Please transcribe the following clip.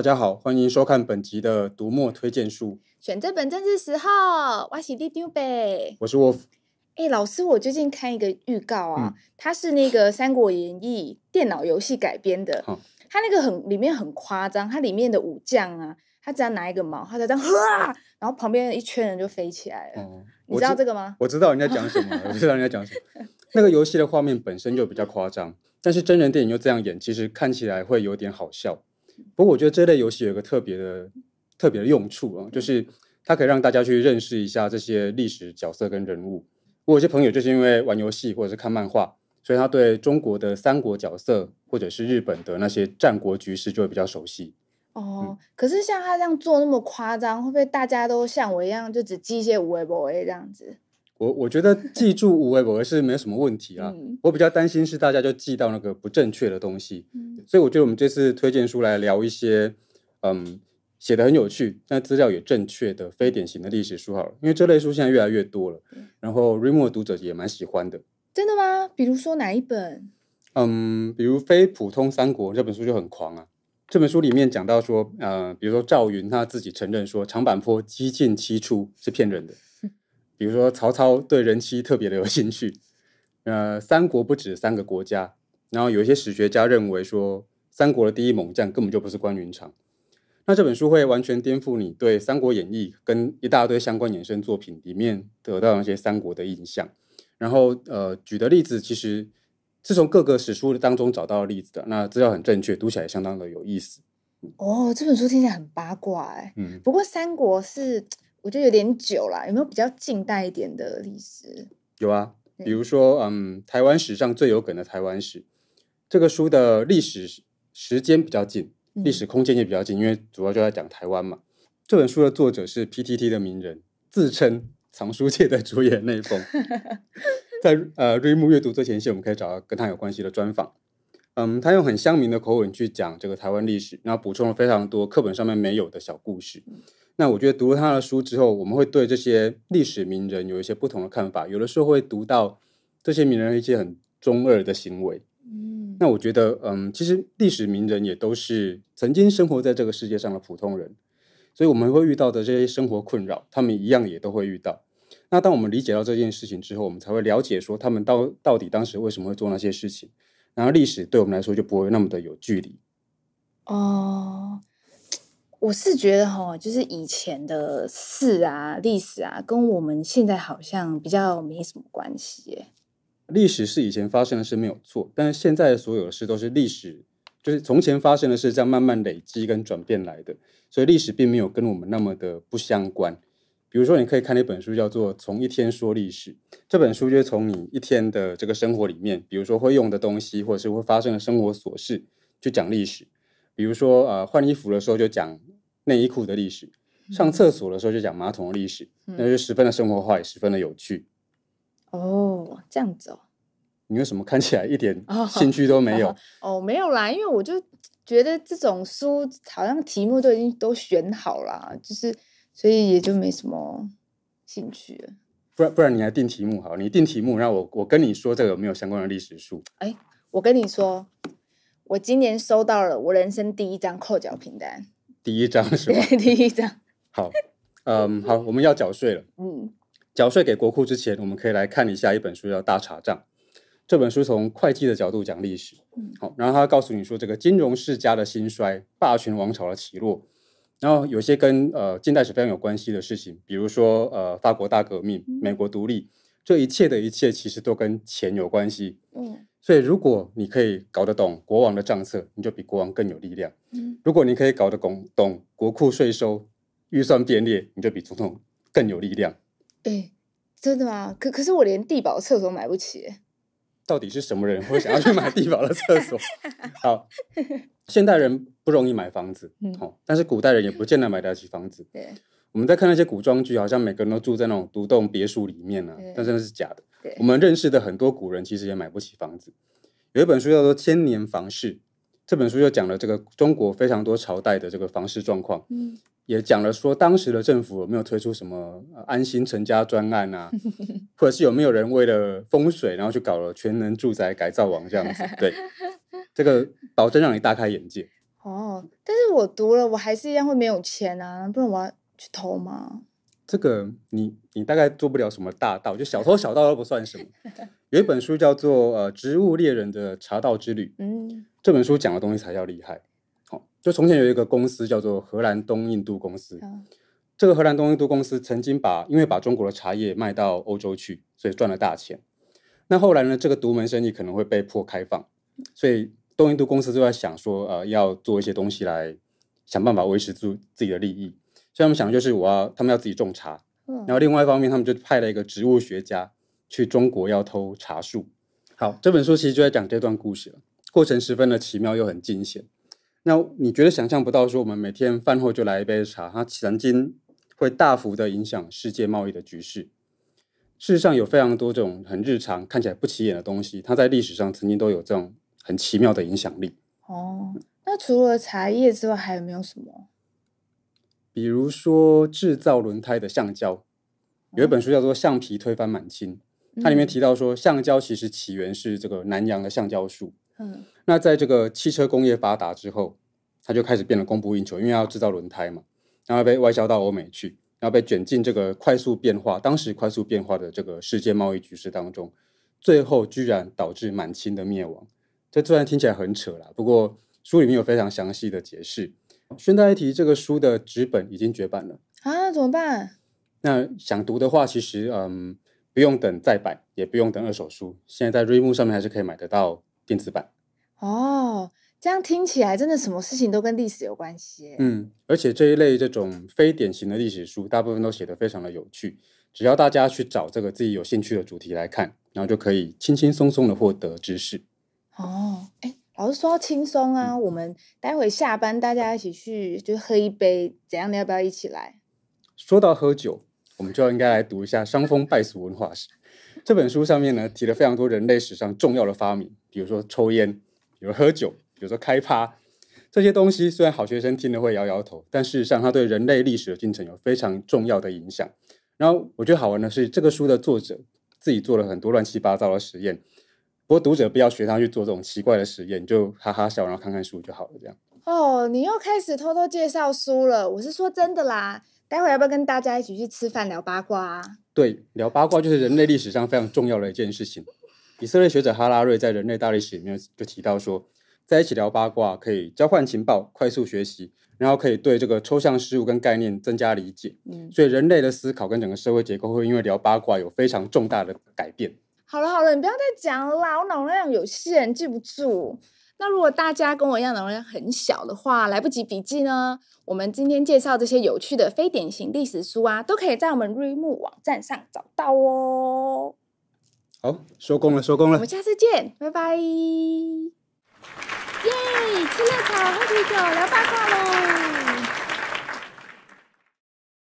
大家好，欢迎收看本集的读墨推荐书。选这本正是时候，我是里长伯，我是 Wolf。哎，老师，我最近看一个预告啊，嗯、它是那个《三国演义》电脑游戏改编的。嗯、它那个很里面很夸张，它里面的武将啊，他只要拿一个矛，他就这样，呵，然后旁边一圈人就飞起来了。嗯、你知道这个吗？我知道人家讲什么，我知道人家讲什么。那个游戏的画面本身就比较夸张，但是真人电影又这样演，其实看起来会有点好笑。不过我觉得这类游戏有个特别的、特别的用处啊，就是它可以让大家去认识一下这些历史角色跟人物。我有些朋友就是因为玩游戏或者是看漫画，所以他对中国的三国角色或者是日本的那些战国局势就会比较熟悉。哦，嗯、可是像他这样做那么夸张，会不会大家都像我一样就只记一些有的没的这样子？我我觉得记住有的没的是没有什么问题啊。嗯、我比较担心是大家就记到那个不正确的东西。嗯、所以我觉得我们这次推荐书来聊一些，嗯，写的很有趣，但资料也正确的非典型的历史书好了。因为这类书现在越来越多了，嗯、然后瑞墨读者也蛮喜欢的。真的吗？比如说哪一本？嗯，比如《非普通三国》这本书就很狂啊。这本书里面讲到说，呃，比如说赵云他自己承认说长坂坡七进七出是骗人的。比如说曹操对人妻特别的有兴趣，呃，三国不止三个国家，然后有一些史学家认为说，三国的第一猛将根本就不是关云长。那这本书会完全颠覆你对《三国演义》跟一大堆相关衍生作品里面得到那些三国的印象。然后，呃，举的例子其实是从各个史书当中找到的例子的，那资料很正确，读起来相当的有意思。哦，这本书听起来很八卦哎。嗯，不过三国是。我觉得有点久了，有没有比较近代一点的历史？有啊，比如说，嗯，台湾史上最有梗的台湾史，这个书的历史时间比较近，历史空间也比较近，因为主要就在讲台湾嘛。这本书的作者是 PTT 的名人，自称藏书界的主演内 丰。在呃瑞木阅读最前线，我们可以找到跟他有关系的专访。嗯，他用很乡民的口吻去讲这个台湾历史，然后补充了非常多课本上面没有的小故事。那我觉得读了他的书之后，我们会对这些历史名人有一些不同的看法。有的时候会读到这些名人一些很中二的行为。那我觉得，嗯，其实历史名人也都是曾经生活在这个世界上的普通人，所以我们会遇到的这些生活困扰，他们一样也都会遇到。那当我们理解到这件事情之后，我们才会了解说他们到到底当时为什么会做那些事情，然后历史对我们来说就不会那么的有距离。哦。我是觉得哈，就是以前的事啊、历史啊，跟我们现在好像比较没什么关系。历史是以前发生的事没有错，但是现在的所有的事都是历史，就是从前发生的事这样慢慢累积跟转变来的，所以历史并没有跟我们那么的不相关。比如说，你可以看一本书叫做《从一天说历史》，这本书就是从你一天的这个生活里面，比如说会用的东西，或者是会发生的生活琐事，去讲历史。比如说，呃，换衣服的时候就讲内衣裤的历史，上厕所的时候就讲马桶的历史，嗯、那就十分的生活化，也十分的有趣。哦，这样子哦。你为什么看起来一点兴趣都没有？哦，哦，哦，没有啦，因为我就觉得这种书好像题目都已经都选好了，就是所以也就没什么兴趣了。不然不然你来定题目好，你定题目，让我我跟你说这个有没有相关的历史书？哎，我跟你说。我今年收到了我人生第一张扣缴凭单，第一张是吧？对，第一张。好，嗯，好，我们要缴税了。嗯，缴税给国库之前，我们可以来看一下一本书，叫《大查账》。这本书从会计的角度讲历史。嗯，好，然后他告诉你说，这个金融世家的兴衰、霸权王朝的起落，然后有些跟呃近代史非常有关系的事情，比如说呃法国大革命、美国独立，这一切的一切其实都跟钱有关系。嗯。所以，如果你可以搞得懂国王的账册，你就比国王更有力量。嗯，如果你可以搞得懂懂国库税收、预算编列，你就比总统更有力量。哎、欸，真的吗？可可是我连地堡厕所买不起。到底是什么人会想要去买地堡的厕所？好，现代人不容易买房子，嗯，但是古代人也不见得买得起房子。对，我们在看那些古装剧，好像每个人都住在那种独栋别墅里面呢、啊，但真的是假的。我们认识的很多古人其实也买不起房子。有一本书叫做《千年房市》，这本书就讲了这个中国非常多朝代的这个房事状况，嗯，也讲了说当时的政府有没有推出什么安心成家专案啊，或者是有没有人为了风水然后去搞了全能住宅改造王这样子。对，这个保证让你大开眼界。哦，但是我读了，我还是一样会没有钱啊，不然我要去偷吗？这个你你大概做不了什么大盗，就小偷小盗都不算什么。有一本书叫做《呃植物猎人的茶道之旅》，嗯，这本书讲的东西才叫厉害。好、哦，就从前有一个公司叫做荷兰东印度公司，嗯、这个荷兰东印度公司曾经把因为把中国的茶叶卖到欧洲去，所以赚了大钱。那后来呢，这个独门生意可能会被迫开放，所以。东印度公司就在想说，呃，要做一些东西来想办法维持住自己的利益。所以他们想的就是，我要他们要自己种茶。嗯。然后另外一方面，他们就派了一个植物学家去中国要偷茶树。好，这本书其实就在讲这段故事了，过程十分的奇妙又很惊险。那你觉得想象不到，说我们每天饭后就来一杯茶，它曾经会大幅的影响世界贸易的局势。事实上，有非常多这种很日常、看起来不起眼的东西，它在历史上曾经都有这种。很奇妙的影响力哦。那除了茶叶之外，还有没有什么？比如说制造轮胎的橡胶，有一本书叫做《橡皮推翻满清》，它里面提到说，橡胶其实起源是这个南洋的橡胶树。嗯，那在这个汽车工业发达之后，它就开始变得供不应求，因为要制造轮胎嘛，然后被外销到欧美去，然后被卷进这个快速变化、当时快速变化的这个世界贸易局势当中，最后居然导致满清的灭亡。这虽然听起来很扯啦，不过书里面有非常详细的解释。顺带一提，这个书的纸本已经绝版了啊，怎么办？那想读的话，其实嗯，不用等再版，也不用等二手书，现在在瑞木上面还是可以买得到电子版。哦，这样听起来真的什么事情都跟历史有关系。嗯，而且这一类这种非典型的历史书，大部分都写得非常的有趣。只要大家去找这个自己有兴趣的主题来看，然后就可以轻轻松松的获得知识。哦，哎，老师说轻松啊，嗯、我们待会下班大家一起去就喝一杯，怎样？你要不要一起来？说到喝酒，我们就要应该来读一下《伤风败俗文化史》这本书上面呢，提了非常多人类史上重要的发明，比如说抽烟，比如喝酒，比如说开趴，这些东西虽然好学生听了会摇摇头，但事实上它对人类历史的进程有非常重要的影响。然后我觉得好玩的是，这个书的作者自己做了很多乱七八糟的实验。不过读者不要学他去做这种奇怪的实验，就哈哈笑，然后看看书就好了。这样哦，你又开始偷偷介绍书了。我是说真的啦，待会要不要跟大家一起去吃饭聊八卦啊？对，聊八卦就是人类历史上非常重要的一件事情。以色列学者哈拉瑞在《人类大历史》里面就提到说，在一起聊八卦可以交换情报、快速学习，然后可以对这个抽象事物跟概念增加理解。嗯，所以人类的思考跟整个社会结构会因为聊八卦有非常重大的改变。好了好了，你不要再讲了啦，我脑容量有限，记不住。那如果大家跟我一样脑容量很小的话，来不及笔记呢？我们今天介绍这些有趣的非典型历史书啊，都可以在我们瑞木网站上找到哦。好，收工了，收工了。我们下次见，拜拜。耶，吃热炒，喝啤酒，聊八卦喽。